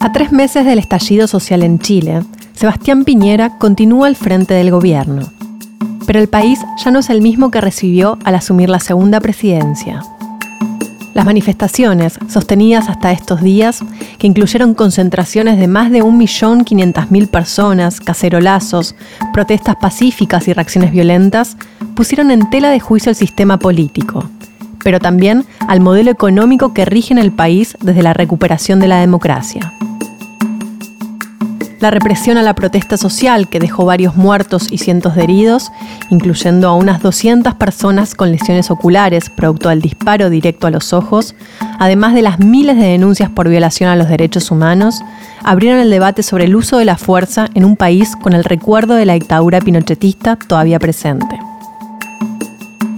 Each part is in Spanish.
A tres meses del estallido social en Chile, Sebastián Piñera continúa al frente del gobierno. Pero el país ya no es el mismo que recibió al asumir la segunda presidencia. Las manifestaciones, sostenidas hasta estos días, que incluyeron concentraciones de más de 1.500.000 personas, cacerolazos, protestas pacíficas y reacciones violentas, pusieron en tela de juicio el sistema político, pero también al modelo económico que rige en el país desde la recuperación de la democracia la represión a la protesta social que dejó varios muertos y cientos de heridos, incluyendo a unas 200 personas con lesiones oculares producto del disparo directo a los ojos, además de las miles de denuncias por violación a los derechos humanos, abrieron el debate sobre el uso de la fuerza en un país con el recuerdo de la dictadura pinochetista todavía presente.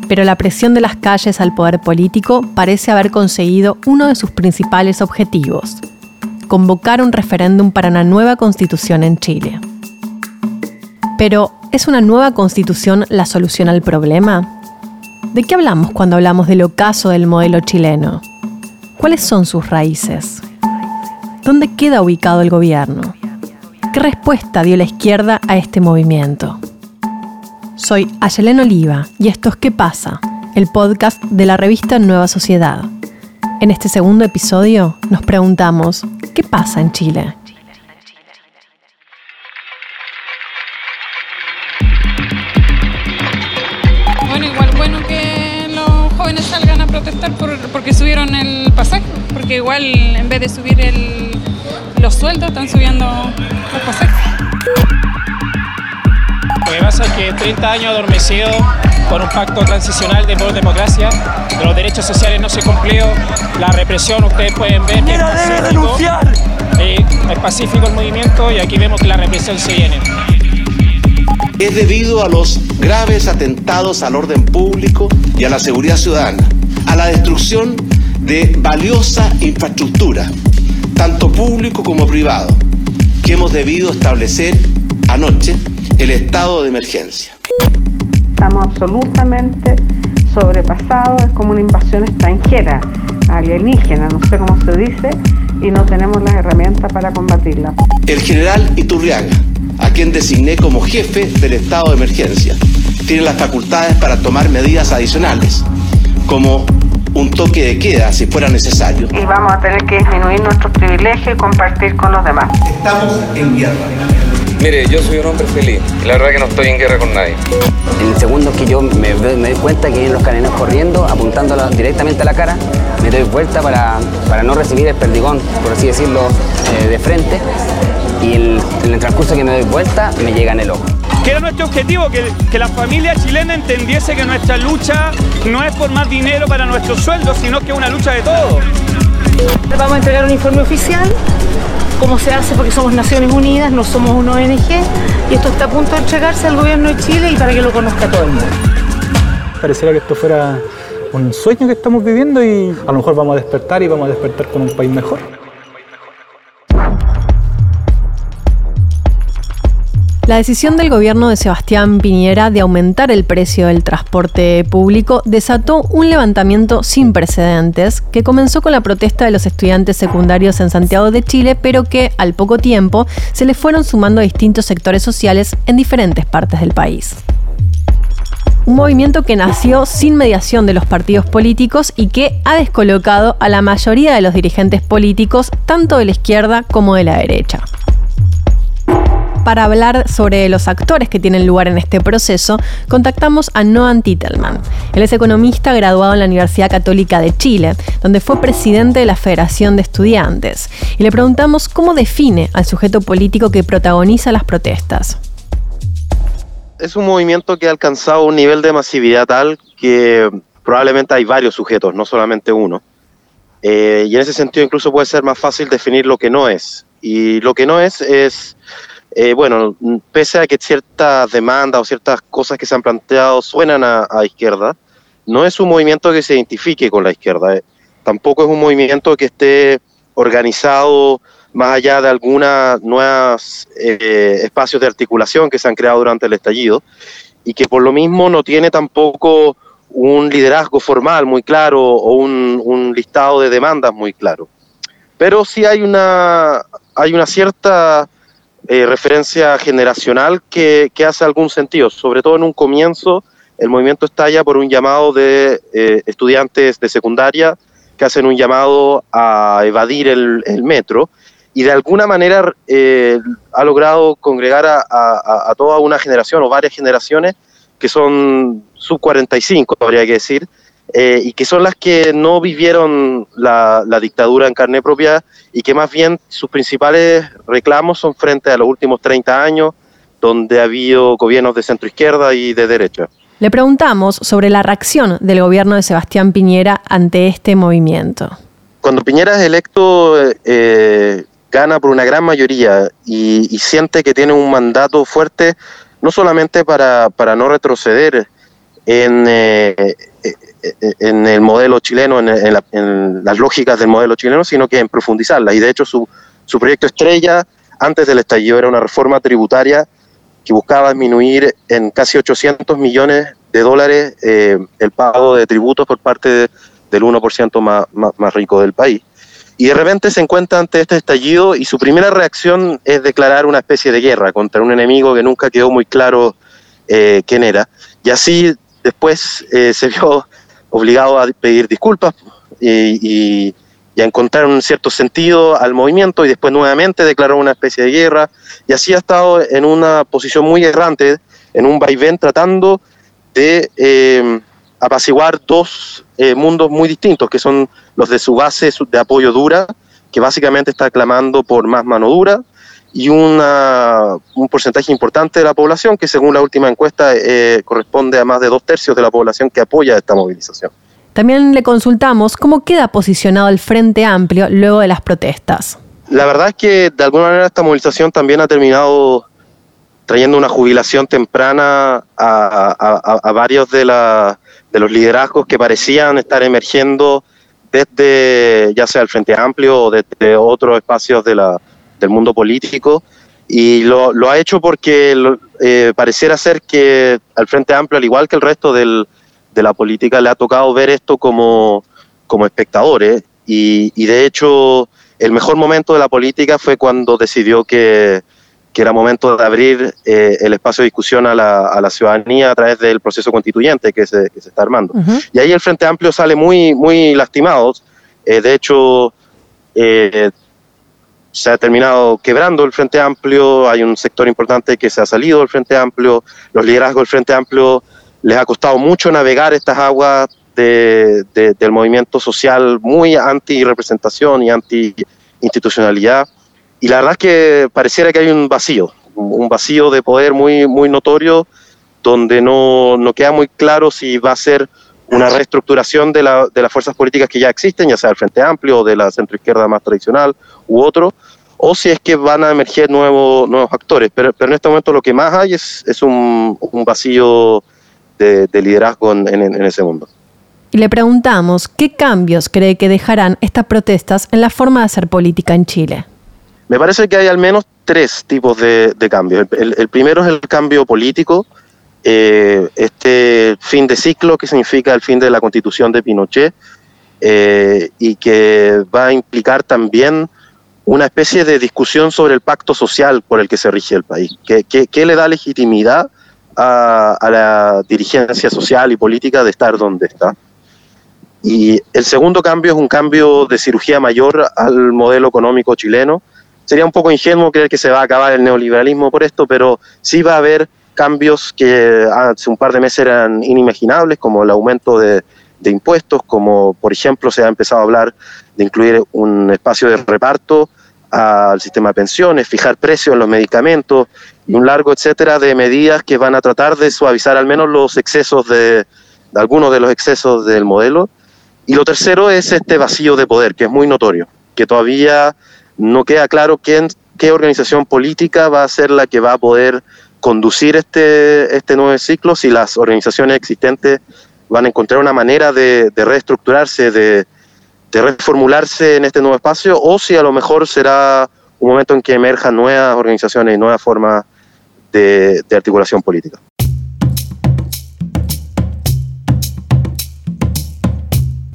Pero la presión de las calles al poder político parece haber conseguido uno de sus principales objetivos, convocar un referéndum para una nueva constitución en Chile. Pero, ¿es una nueva constitución la solución al problema? ¿De qué hablamos cuando hablamos del ocaso del modelo chileno? ¿Cuáles son sus raíces? ¿Dónde queda ubicado el gobierno? ¿Qué respuesta dio la izquierda a este movimiento? Soy Ayelen Oliva y esto es ¿Qué pasa? El podcast de la revista Nueva Sociedad. En este segundo episodio nos preguntamos, ¿qué pasa en Chile? Bueno, igual bueno que los jóvenes salgan a protestar porque subieron el pasaje, porque igual en vez de subir el, los sueldos están subiendo los pasajes. Lo que pasa es que 30 años adormecido por un pacto transicional de por democracia, los derechos sociales no se cumplió, la represión ustedes pueden ver que es debe denunciar! es pacífico el movimiento y aquí vemos que la represión se viene. Es debido a los graves atentados al orden público y a la seguridad ciudadana, a la destrucción de valiosa infraestructura, tanto público como privado, que hemos debido establecer anoche el estado de emergencia. Estamos absolutamente sobrepasados, es como una invasión extranjera, alienígena, no sé cómo se dice, y no tenemos las herramientas para combatirla. El general Iturriaga, a quien designé como jefe del estado de emergencia, tiene las facultades para tomar medidas adicionales, como un toque de queda si fuera necesario. Y vamos a tener que disminuir nuestros privilegios y compartir con los demás. Estamos en guerra. Mire, yo soy un hombre feliz y la verdad que no estoy en guerra con nadie. En el segundo que yo me, doy cuenta que vienen los canenos corriendo, apuntando directamente a la cara, me doy vuelta para, para no recibir el perdigón, por así decirlo, eh, de frente. Y en el transcurso que me doy vuelta, me llega en el ojo. ¿Qué era nuestro objetivo? Que, que, la familia chilena entendiese que nuestra lucha no es por más dinero para nuestros sueldos, sino que es una lucha de todos. Vamos a entregar un informe oficial cómo se hace porque somos Naciones Unidas, no somos una ONG y esto está a punto de entregarse al gobierno de Chile y para que lo conozca todo el mundo. Pareciera que esto fuera un sueño que estamos viviendo y a lo mejor vamos a despertar y vamos a despertar con un país mejor. La decisión del gobierno de Sebastián Piñera de aumentar el precio del transporte público desató un levantamiento sin precedentes que comenzó con la protesta de los estudiantes secundarios en Santiago de Chile, pero que al poco tiempo se le fueron sumando a distintos sectores sociales en diferentes partes del país. Un movimiento que nació sin mediación de los partidos políticos y que ha descolocado a la mayoría de los dirigentes políticos, tanto de la izquierda como de la derecha para hablar sobre los actores que tienen lugar en este proceso, contactamos a Noam Titelman. Él es economista graduado en la Universidad Católica de Chile, donde fue presidente de la Federación de Estudiantes. Y le preguntamos cómo define al sujeto político que protagoniza las protestas. Es un movimiento que ha alcanzado un nivel de masividad tal que probablemente hay varios sujetos, no solamente uno. Eh, y en ese sentido incluso puede ser más fácil definir lo que no es. Y lo que no es es eh, bueno, pese a que ciertas demandas o ciertas cosas que se han planteado suenan a, izquierda, no es un movimiento que se identifique con la izquierda. Eh. Tampoco es un movimiento que esté organizado más allá de algunos nuevos eh, espacios de articulación que se han creado durante el estallido y que por lo mismo no tiene tampoco un liderazgo formal muy claro o un, un listado de demandas muy claro. Pero sí hay una hay una cierta eh, referencia generacional que, hace algún sentido, sobre todo en un comienzo. El movimiento estalla por un llamado de eh, estudiantes de secundaria que hacen un llamado a evadir el, metro y de alguna manera eh, ha logrado congregar a, a, a, toda una generación o varias generaciones que son sub 45, habría que decir, eh, y que son las que no vivieron la, la, dictadura en carne propia y que más bien sus principales reclamos son frente a los últimos 30 años, donde ha habido gobiernos de centro izquierda y de derecha. Le preguntamos sobre la reacción del gobierno de Sebastián Piñera ante este movimiento. Cuando Piñera es electo, eh, gana por una gran mayoría y, y, siente que tiene un mandato fuerte, no solamente para, para no retroceder en, eh, en el modelo chileno, en, la, en, las lógicas del modelo chileno, sino que en profundizarla. Y de hecho su, su proyecto estrella antes del estallido era una reforma tributaria que buscaba disminuir en casi 800 millones de dólares eh, el pago de tributos por parte de, del 1% más, más, más rico del país. Y de repente se encuentra ante este estallido y su primera reacción es declarar una especie de guerra contra un enemigo que nunca quedó muy claro eh, quién era. Y así después eh, se vio obligado a pedir disculpas y, a encontrar un cierto sentido al movimiento y después nuevamente declaró una especie de guerra. Y así ha estado en una posición muy errante, en un vaivén tratando de eh, apaciguar dos eh, mundos muy distintos, que son los de su base de apoyo dura, que básicamente está clamando por más mano dura, y una, un porcentaje importante de la población que según la última encuesta eh, corresponde a más de dos tercios de la población que apoya esta movilización. También le consultamos cómo queda posicionado el Frente Amplio luego de las protestas. La verdad es que de alguna manera esta movilización también ha terminado trayendo una jubilación temprana a, a, a varios de, la, de los liderazgos que parecían estar emergiendo desde ya sea el Frente Amplio o desde otros espacios de la, del mundo político y lo, lo ha hecho porque eh, pareciera ser que al Frente Amplio, al igual que el resto del, de la política, le ha tocado ver esto como, como espectadores y, y, de hecho el mejor momento de la política fue cuando decidió que, que era momento de abrir eh, el espacio de discusión a la, a la, ciudadanía a través del proceso constituyente que se, que se está armando. Uh -huh. Y ahí el Frente Amplio sale muy, muy lastimado. Eh, de hecho, eh, se ha terminado quebrando el Frente Amplio, hay un sector importante que se ha salido del Frente Amplio, los liderazgos del Frente Amplio les ha costado mucho navegar estas aguas de, de, del movimiento social muy anti-representación y anti-institucionalidad. Y la verdad es que pareciera que hay un vacío, un vacío de poder muy, muy notorio, donde no, no queda muy claro si va a ser una reestructuración de, la, de, las fuerzas políticas que ya existen, ya sea el Frente Amplio o de la centroizquierda más tradicional u otro, o si es que van a emerger nuevos, nuevos actores. Pero, pero en este momento lo que más hay es, es un, un, vacío de, de liderazgo en, en, en, ese mundo. Y le preguntamos qué cambios cree que dejarán estas protestas en la forma de hacer política en Chile. Me parece que hay al menos tres tipos de, de cambios. El, el, primero es el cambio político, eh, este fin de ciclo que significa el fin de la constitución de Pinochet eh, y que va a implicar también una especie de discusión sobre el pacto social por el que se rige el país. ¿Qué, qué, qué le da legitimidad a, a, la dirigencia social y política de estar donde está? Y el segundo cambio es un cambio de cirugía mayor al modelo económico chileno. Sería un poco ingenuo creer que se va a acabar el neoliberalismo por esto, pero sí va a haber cambios que hace un par de meses eran inimaginables, como el aumento de, impuestos, como por ejemplo se ha empezado a hablar de incluir un espacio de reparto al sistema de pensiones, fijar precios en los medicamentos y un largo etcétera de medidas que van a tratar de suavizar al menos los excesos de algunos de los excesos del modelo. Y lo tercero es este vacío de poder, que es muy notorio, que todavía no queda claro quién, qué organización política va a ser la que va a poder conducir este, este nuevo ciclo, si las organizaciones existentes van a encontrar una manera de, reestructurarse, de, reformularse en este nuevo espacio, o si a lo mejor será un momento en que emerjan nuevas organizaciones y nuevas formas de articulación política.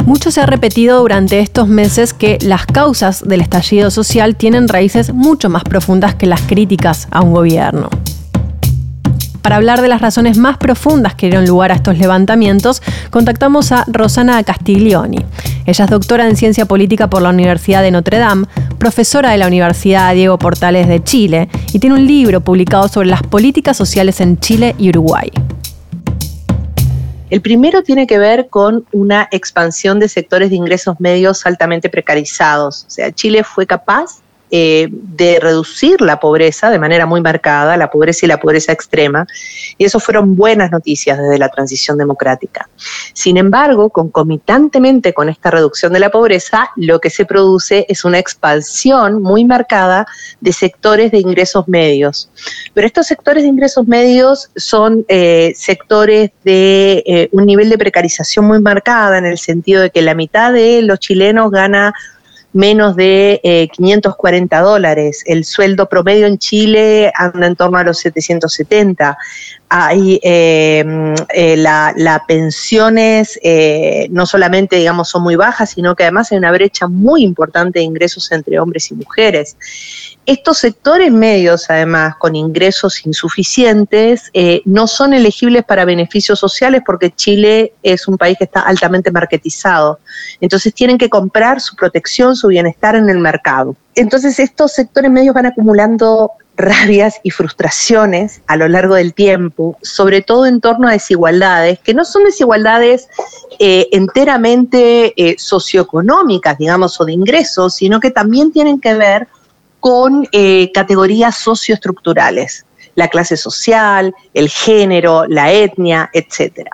Mucho se ha repetido durante estos meses que las causas del estallido social tienen raíces mucho más profundas que las críticas a un gobierno. Para hablar de las razones más profundas que dieron lugar a estos levantamientos, contactamos a Rosana Castiglioni. Ella es doctora en ciencia política por la Universidad de Notre Dame, profesora de la Universidad Diego Portales de Chile y tiene un libro publicado sobre las políticas sociales en Chile y Uruguay. El primero tiene que ver con una expansión de sectores de ingresos medios altamente precarizados. O sea, Chile fue capaz eh, de reducir la pobreza de manera muy marcada, la pobreza y la pobreza extrema, y eso fueron buenas noticias desde la transición democrática. Sin embargo, concomitantemente con esta reducción de la pobreza, lo que se produce es una expansión muy marcada de sectores de ingresos medios. Pero estos sectores de ingresos medios son eh, sectores de eh, un nivel de precarización muy marcada en el sentido de que la mitad de los chilenos gana menos de 540 eh, dólares. El sueldo promedio en Chile anda en torno a los 770. Hay eh, eh, las pensiones no solamente digamos son muy bajas, sino que además hay una brecha muy importante de ingresos entre hombres y mujeres. Estos sectores medios, además, con ingresos insuficientes, eh, no son elegibles para beneficios sociales porque Chile es un país que está altamente marketizado. Entonces tienen que comprar su protección, su bienestar en el mercado. Entonces estos sectores medios van acumulando rabias y frustraciones a lo largo del tiempo, sobre todo en torno a desigualdades, que no son desigualdades eh, enteramente eh, socioeconómicas, digamos, o de ingresos, sino que también tienen que ver con eh, categorías socioestructurales, la clase social, el género, la etnia, etc.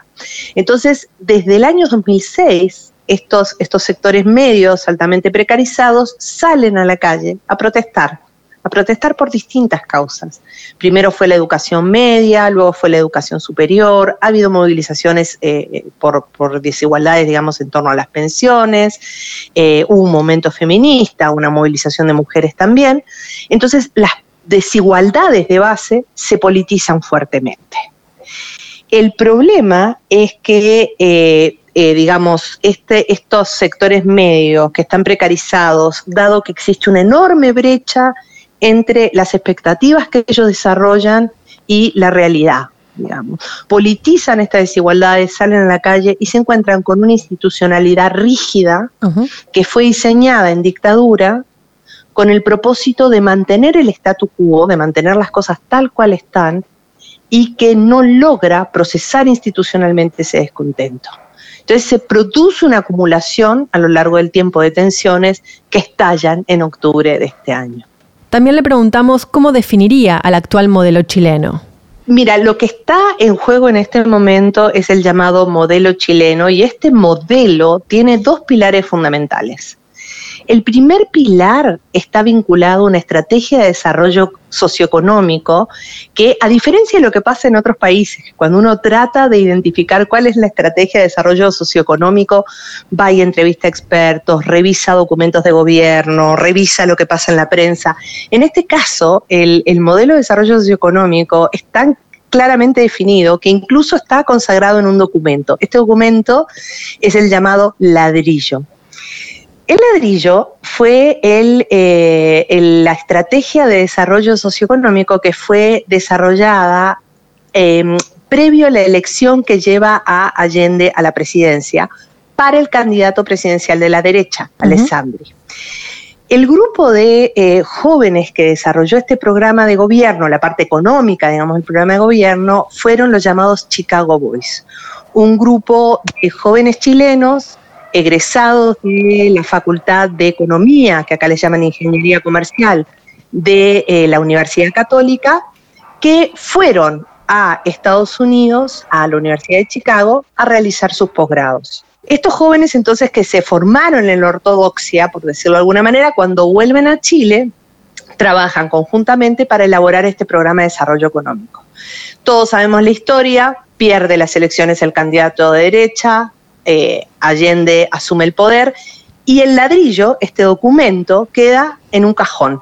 Entonces, desde el año 2006, estos, estos sectores medios altamente precarizados salen a la calle a protestar a protestar por distintas causas. Primero fue la educación media, luego fue la educación superior, ha habido movilizaciones eh, por, desigualdades, digamos, en torno a las pensiones, eh, hubo un momento feminista, una movilización de mujeres también. Entonces, las desigualdades de base se politizan fuertemente. El problema es que eh, digamos, este, estos sectores medios que están precarizados, dado que existe una enorme brecha entre las expectativas que ellos desarrollan y la realidad. Digamos. Politizan estas desigualdades, salen a la calle y se encuentran con una institucionalidad rígida que fue diseñada en dictadura con el propósito de mantener el statu quo, de mantener las cosas tal cual están y que no logra procesar institucionalmente ese descontento. Entonces se produce una acumulación a lo largo del tiempo de tensiones que estallan en octubre de este año. También le preguntamos cómo definiría al actual modelo chileno. Mira, lo que está en juego en este momento es el llamado modelo chileno y este modelo tiene dos pilares fundamentales. El primer pilar está vinculado a una estrategia de desarrollo socioeconómico que, a diferencia de lo que pasa en otros países, cuando uno trata de identificar cuál es la estrategia de desarrollo socioeconómico, va y entrevista a expertos, revisa documentos de gobierno, revisa lo que pasa en la prensa. En este caso, el, el modelo de desarrollo socioeconómico es tan claramente definido que incluso está consagrado en un documento. Este documento es el llamado ladrillo. El ladrillo fue eh, la estrategia de desarrollo socioeconómico que fue desarrollada em, previo a la elección que lleva a Allende a la presidencia para el candidato presidencial de la derecha, Alessandri. El grupo de eh, jóvenes que desarrolló este programa de gobierno, la parte económica, digamos, del programa de gobierno, fueron los llamados Chicago Boys, un grupo de jóvenes chilenos egresados de la Facultad de Economía, que acá les llaman Ingeniería Comercial, de eh, la Universidad Católica, que fueron a Estados Unidos, a la Universidad de Chicago, a realizar sus posgrados. Estos jóvenes entonces que se formaron en la ortodoxia, por decirlo de alguna manera, cuando vuelven a Chile, trabajan conjuntamente para elaborar este programa de desarrollo económico. Todos sabemos la historia, pierde las elecciones el candidato de derecha, eh, Allende asume el poder y el ladrillo, este documento, queda en un cajón.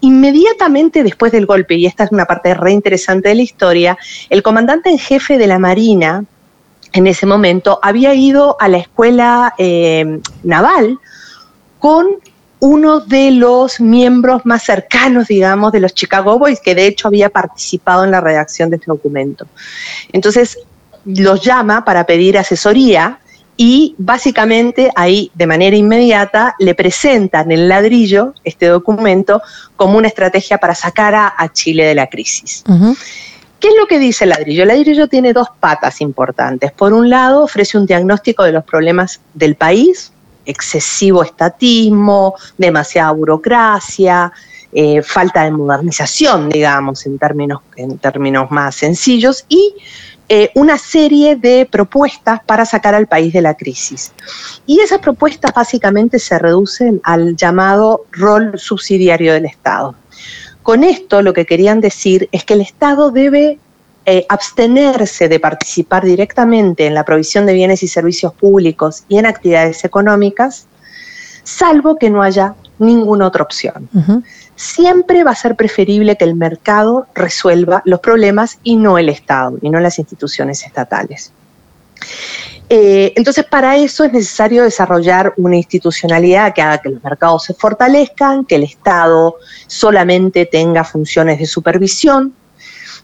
Inmediatamente después del golpe, y esta es una parte re interesante de la historia, el comandante en jefe de la Marina en ese momento, había ido a la escuela eh, naval con uno de los miembros más cercanos, digamos, de los Chicago Boys, que de hecho había participado en la redacción de este documento. Entonces, los llama para pedir asesoría y básicamente ahí de manera inmediata le presentan el ladrillo, este documento, como una estrategia para sacar a, Chile de la crisis. ¿Qué es lo que dice el ladrillo? El ladrillo tiene dos patas importantes. Por un lado, ofrece un diagnóstico de los problemas del país, excesivo estatismo, demasiada burocracia, eh, falta de modernización, digamos, en términos, en términos más sencillos, y eh, una serie de propuestas para sacar al país de la crisis. Y esas propuestas básicamente se reducen al llamado rol subsidiario del Estado. Con esto lo que querían decir es que el Estado debe eh, abstenerse de participar directamente en la provisión de bienes y servicios públicos y en actividades económicas, salvo que no haya ninguna otra opción siempre va a ser preferible que el mercado resuelva los problemas y no el Estado, y no las instituciones estatales. Eh, entonces, para eso es necesario desarrollar una institucionalidad que haga que los mercados se fortalezcan, que el Estado solamente tenga funciones de supervisión,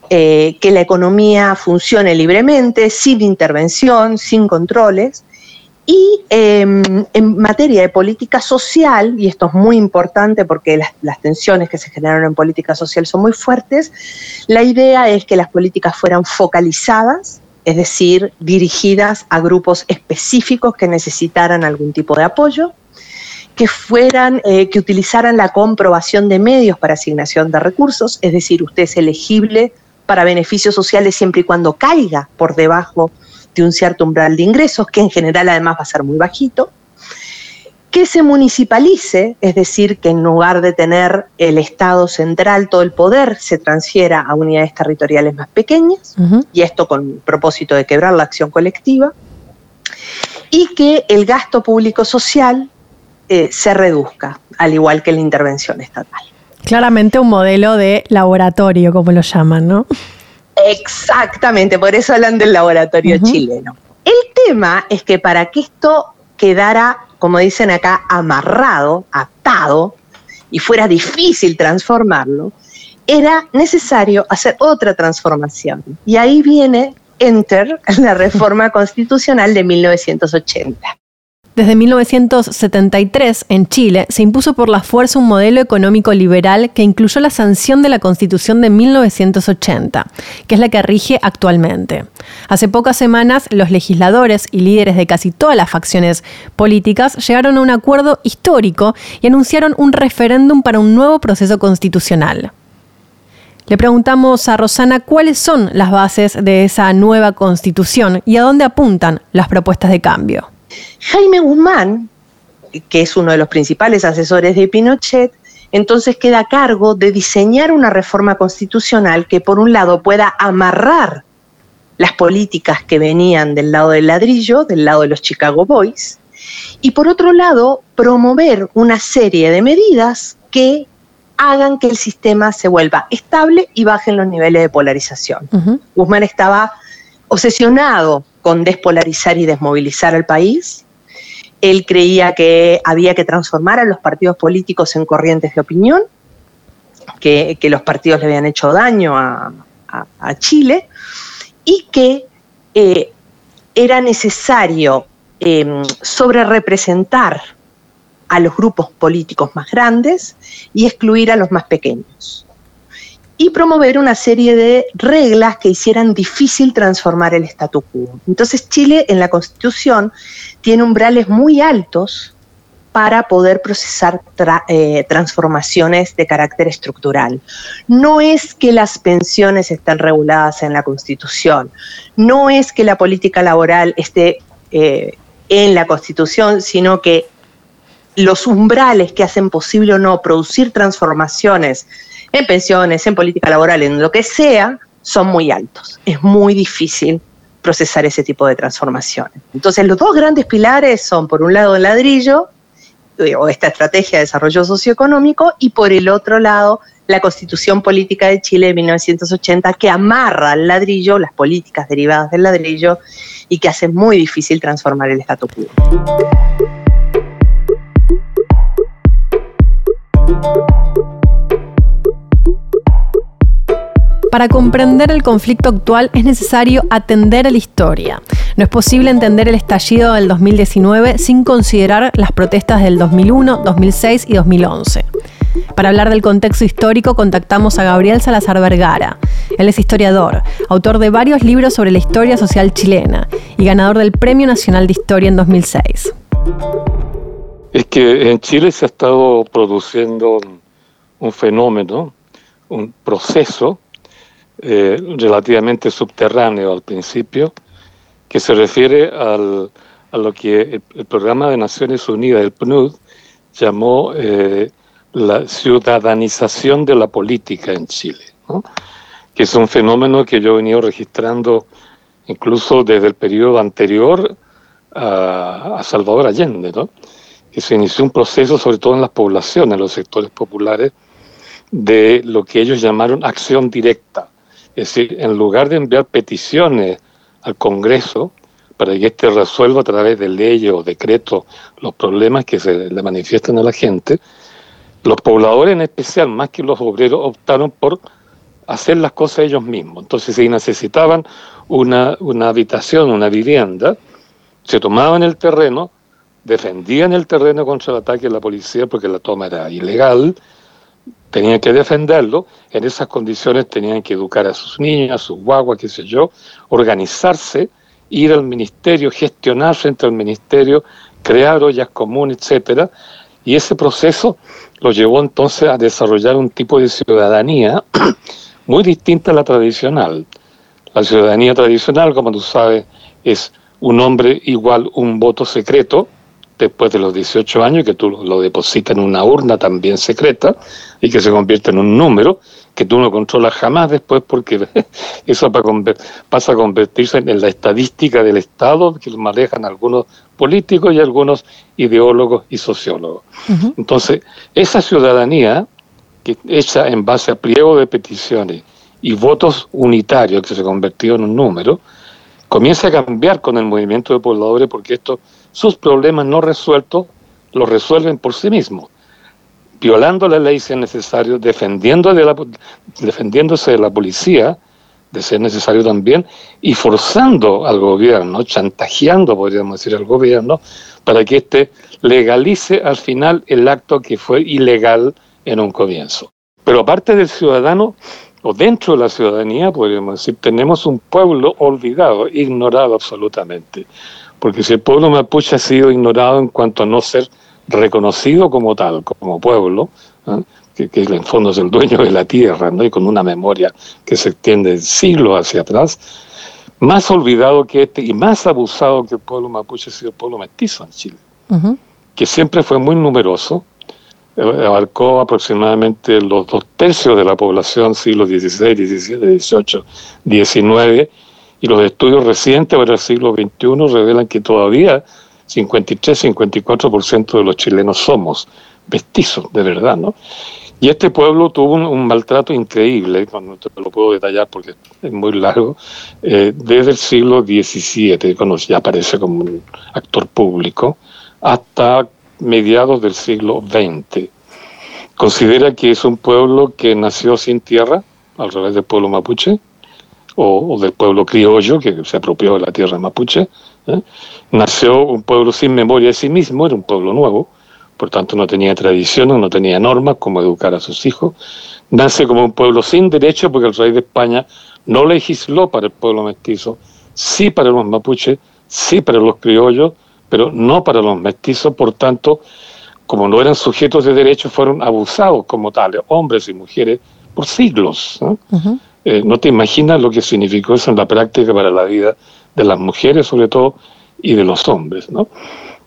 eh, que la economía funcione libremente, sin intervención, sin controles, y em, en materia de política social, y esto es muy importante porque las, tensiones que se generaron en política social son muy fuertes, la idea es que las políticas fueran focalizadas, es decir, dirigidas a grupos específicos que necesitaran algún tipo de apoyo, que fueran, eh, que utilizaran la comprobación de medios para asignación de recursos, es decir, usted es elegible para beneficios sociales siempre y cuando caiga por debajo de un cierto umbral de ingresos, que en general además va a ser muy bajito, que se municipalice, es decir, que en lugar de tener el Estado central todo el poder, se transfiera a unidades territoriales más pequeñas, y esto con propósito de quebrar la acción colectiva, y que el gasto público social eh, se reduzca, al igual que la intervención estatal. Claramente un modelo de laboratorio, como lo llaman, ¿no? Exactamente, por eso hablan del laboratorio chileno. El tema es que para que esto quedara, como dicen acá, amarrado, atado, y fuera difícil transformarlo, era necesario hacer otra transformación. Y ahí viene Enter, la reforma constitucional de 1980. Desde 1973, en Chile, se impuso por la fuerza un modelo económico liberal que incluyó la sanción de la Constitución de 1980, que es la que rige actualmente. Hace pocas semanas, los legisladores y líderes de casi todas las facciones políticas llegaron a un acuerdo histórico y anunciaron un referéndum para un nuevo proceso constitucional. Le preguntamos a Rosana cuáles son las bases de esa nueva constitución y a dónde apuntan las propuestas de cambio. Jaime Guzmán, que es uno de los principales asesores de Pinochet, entonces queda a cargo de diseñar una reforma constitucional que por un lado pueda amarrar las políticas que venían del lado del ladrillo, del lado de los Chicago Boys, y por otro lado promover una serie de medidas que hagan que el sistema se vuelva estable y bajen los niveles de polarización. Guzmán estaba obsesionado con despolarizar y desmovilizar al país. Él creía que había que transformar a los partidos políticos en corrientes de opinión, que, los partidos le habían hecho daño a, Chile y que eh, era necesario eh, sobre representar a los grupos políticos más grandes y excluir a los más pequeños y promover una serie de reglas que hicieran difícil transformar el statu quo. Entonces Chile en la Constitución tiene umbrales muy altos para poder procesar eh, transformaciones de carácter estructural. No es que las pensiones estén reguladas en la Constitución, no es que la política laboral esté eh, en la Constitución, sino que los umbrales que hacen posible o no producir transformaciones en pensiones, en política laboral, en lo que sea, son muy altos. Es muy difícil procesar ese tipo de transformaciones. Entonces, los dos grandes pilares son, por un lado, el ladrillo, eh, o esta estrategia de desarrollo socioeconómico, y por el otro lado, la constitución política de Chile de 1980 que amarra al ladrillo las políticas derivadas del ladrillo y que hace muy difícil transformar el statu quo. Para comprender el conflicto actual es necesario atender a la historia. No es posible entender el estallido del 2019 sin considerar las protestas del 2001, 2006 y 2011. Para hablar del contexto histórico contactamos a Gabriel Salazar Vergara. Él es historiador, autor de varios libros sobre la historia social chilena y ganador del Premio Nacional de Historia en 2006. Es que en Chile se ha estado produciendo un fenómeno, un proceso eh, relativamente subterráneo al principio, que se refiere al, a lo que el, Programa de Naciones Unidas, el PNUD, llamó eh, la ciudadanización de la política en Chile, que es un fenómeno que yo he venido registrando incluso desde el periodo anterior a, a Salvador Allende, ¿no? que se inició un proceso, sobre todo en las poblaciones, en los sectores populares, de lo que ellos llamaron acción directa. Es decir, en lugar de enviar peticiones al Congreso para que éste resuelva a través de leyes o decretos los problemas que se le manifiestan a la gente, los pobladores en especial, más que los obreros, optaron por hacer las cosas ellos mismos. Entonces, si necesitaban una, una habitación, una vivienda, se tomaban el terreno, defendían el terreno contra el ataque de la policía porque la toma era ilegal, tenían que defenderlo, en esas condiciones tenían que educar a sus niños, a sus guaguas, qué sé yo, organizarse, ir al ministerio, gestionar frente al ministerio, crear ollas comunes, etcétera, y ese proceso lo llevó entonces a desarrollar un tipo de ciudadanía muy distinta a la tradicional. La ciudadanía tradicional, como tú sabes, es un hombre igual un voto secreto, después de los 18 años, que tú lo depositas en una urna también secreta y que se convierte en un número que tú no controlas jamás después porque eso pasa a convertirse en la estadística del Estado que manejan algunos políticos y algunos ideólogos y sociólogos. Entonces, esa ciudadanía que hecha en base a pliego de peticiones y votos unitarios que se convirtió en un número, comienza a cambiar con el movimiento de pobladores porque estos sus problemas no resueltos los resuelven por sí mismos, violando la ley si es necesario, defendiéndose de la policía, de ser necesario también, y forzando al gobierno, chantajeando, podríamos decir, al gobierno, para que éste legalice al final el acto que fue ilegal en un comienzo. Pero aparte del ciudadano, o dentro de la ciudadanía, podríamos decir, tenemos un pueblo olvidado, ignorado absolutamente porque si el pueblo mapuche ha sido ignorado en cuanto a no ser reconocido como tal, como pueblo, ¿ah? que, que, en fondo es el dueño de la tierra, ¿no? y con una memoria que se extiende siglos hacia atrás, más olvidado que este y más abusado que el pueblo mapuche ha sido el pueblo mestizo en Chile, que siempre fue muy numeroso, eh, abarcó aproximadamente los dos tercios de la población siglos XVI, XVII, XVIII, XIX, y los estudios recientes para el siglo XXI revelan que todavía 53-54% de los chilenos somos mestizos, de verdad, ¿no? Y este pueblo tuvo un, maltrato increíble, no te lo puedo detallar porque es muy largo, eh, desde el siglo XVII, cuando ya aparece como un actor público, hasta mediados del siglo XX. Considera que es un pueblo que nació sin tierra, al revés del pueblo mapuche, o, del pueblo criollo que se apropió de la tierra mapuche. ¿eh? Nació un pueblo sin memoria de sí mismo, era un pueblo nuevo, por tanto no tenía tradiciones, no tenía normas como educar a sus hijos. Nace como un pueblo sin derecho porque el rey de España no legisló para el pueblo mestizo, sí para los mapuches, sí para los criollos, pero no para los mestizos, por tanto, como no eran sujetos de derecho, fueron abusados como tales, hombres y mujeres, por siglos. Eh, no te imaginas lo que significó eso en la práctica para la vida de las mujeres, sobre todo, y de los hombres, ¿no?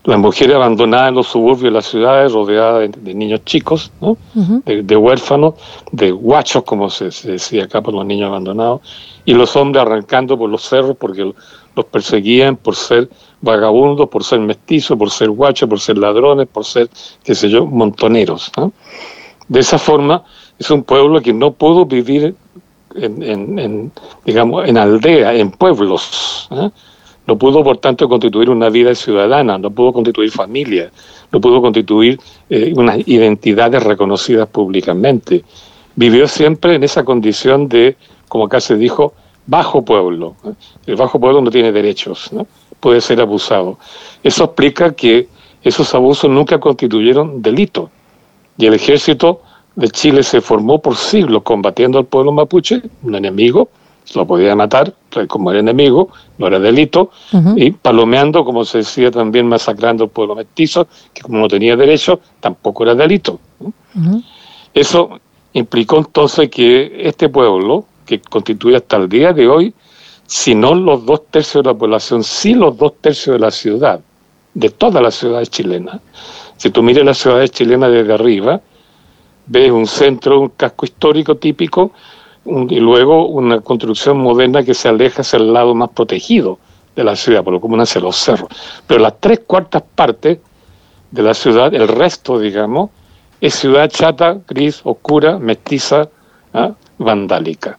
Las mujeres abandonadas en los suburbios de las ciudades, rodeadas de, niños chicos, ¿no? de, huérfanos, de guachos, como se, decía acá por los niños abandonados, y los hombres arrancando por los cerros porque los perseguían por ser vagabundos, por ser mestizos, por ser guachos, por ser ladrones, por ser, qué sé yo, montoneros. De esa forma, es un pueblo que no pudo vivir en, digamos, en aldea, en pueblos. ¿eh? No pudo, por tanto, constituir una vida ciudadana, no pudo constituir familia, no pudo constituir eh, unas identidades reconocidas públicamente. Vivió siempre en esa condición de, como acá se dijo, bajo pueblo. ¿eh? El bajo pueblo no tiene derechos, puede ser abusado. Eso explica que esos abusos nunca constituyeron delito. Y el ejército de Chile se formó por siglos combatiendo al pueblo mapuche, un enemigo, lo podía matar como era enemigo, no era delito, y palomeando, como se decía también, masacrando al pueblo mestizo, que como no tenía derecho, tampoco era delito. Eso implicó entonces que este pueblo, que constituye hasta el día de hoy, si no los dos tercios de la población, sí los dos tercios de la ciudad, de todas las ciudades chilenas. Si tú miras las ciudades chilenas desde arriba, ves un centro, un casco histórico típico, y luego una construcción moderna que se aleja hacia el lado más protegido de la ciudad, por lo común hacia los cerros. Pero las tres cuartas partes de la ciudad, el resto, digamos, es ciudad chata, gris, oscura, mestiza, ¿ah? vandálica.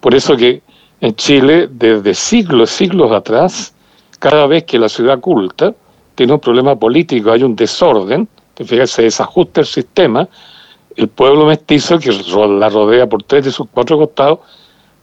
Por eso que en Chile, desde siglos, siglos atrás, cada vez que la ciudad culta tiene un problema político, hay un desorden, te fijas, se desajusta el sistema, el pueblo mestizo, que la rodea por tres de sus cuatro costados,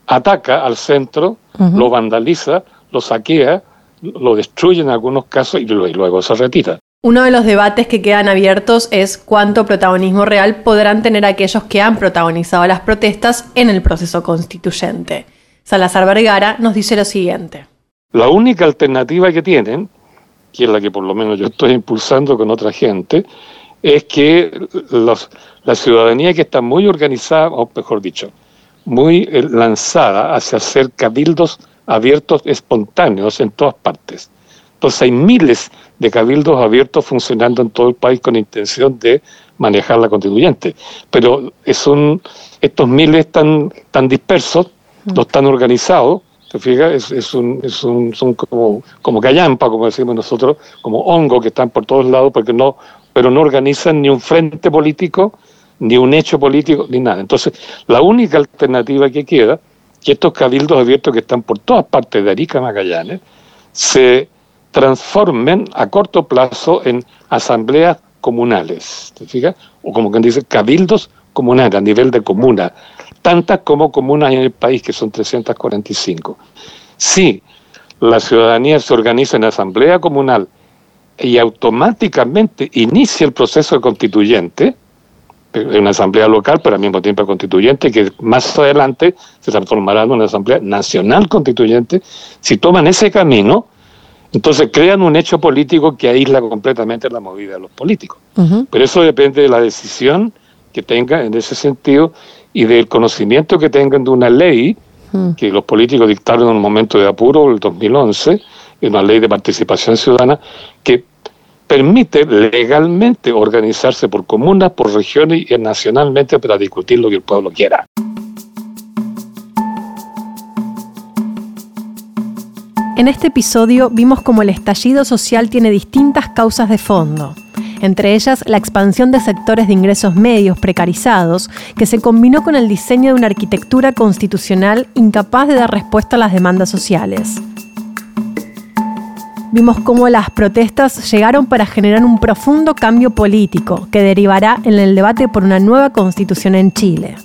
ataca al centro, lo vandaliza, lo saquea, lo destruye en algunos casos y luego se retira. Uno de los debates que quedan abiertos es cuánto protagonismo real podrán tener aquellos que han protagonizado las protestas en el proceso constituyente. Salazar Vergara nos dice lo siguiente. La única alternativa que tienen, que es la que por lo menos yo estoy impulsando con otra gente, es que la ciudadanía que está muy organizada, o mejor dicho, muy eh, lanzada hacia hacer cabildos abiertos espontáneos en todas partes. Entonces hay miles de cabildos abiertos funcionando en todo el país con intención de manejar la constituyente. Pero es un, estos miles están tan dispersos, no están organizados, ¿te fijas? Es, es un, son como, como callampa, como decimos nosotros, como hongo que están por todos lados, porque no pero no organizan ni un frente político, ni un hecho político, ni nada. Entonces, la única alternativa que queda, que estos cabildos abiertos que están por todas partes de Arica Magallanes, se transformen a corto plazo en asambleas comunales, ¿te fijas? O como quien dice, cabildos comunales a nivel de comuna, tantas como comunas en el país, que son 345. Si la ciudadanía se organiza en asamblea comunal y automáticamente inicia el proceso constituyente, en una asamblea local, pero al mismo tiempo constituyente, que más adelante se transformará en una asamblea nacional constituyente, si toman ese camino, entonces crean un hecho político que aísla completamente la movida de los políticos. Pero eso depende de la decisión que tengan en ese sentido y del conocimiento que tengan de una ley que los políticos dictaron en un momento de apuro, el 2011, una ley de participación ciudadana que permite legalmente organizarse por comunas, por regiones y nacionalmente para discutir lo que el pueblo quiera. En este episodio vimos cómo el estallido social tiene distintas causas de fondo, entre ellas la expansión de sectores de ingresos medios precarizados, que se combinó con el diseño de una arquitectura constitucional incapaz de dar respuesta a las demandas sociales vimos cómo las protestas llegaron para generar un profundo cambio político que derivará en el debate por una nueva constitución en Chile.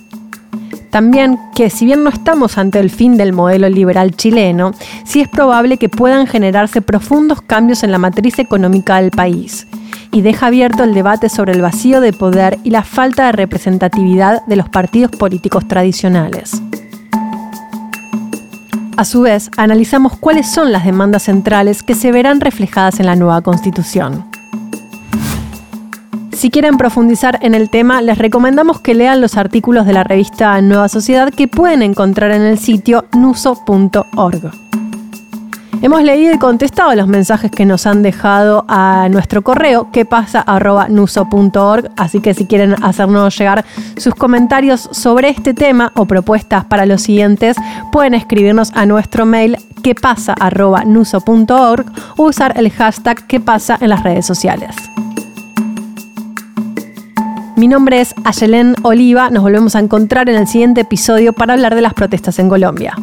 También que si bien no estamos ante el fin del modelo liberal chileno, sí es probable que puedan generarse profundos cambios en la matriz económica del país, y deja abierto el debate sobre el vacío de poder y la falta de representatividad de los partidos políticos tradicionales. A su vez, analizamos cuáles son las demandas centrales que se verán reflejadas en la nueva Constitución. Si quieren profundizar en el tema, les recomendamos que lean los artículos de la revista Nueva Sociedad que pueden encontrar en el sitio nuso.org. Hemos leído y contestado los mensajes que nos han dejado a nuestro correo que así que si quieren hacernos llegar sus comentarios sobre este tema o propuestas para los siguientes, pueden escribirnos a nuestro mail que o usar el hashtag que pasa en las redes sociales. Mi nombre es Ayelen Oliva. Nos volvemos a encontrar en el siguiente episodio para hablar de las protestas en Colombia.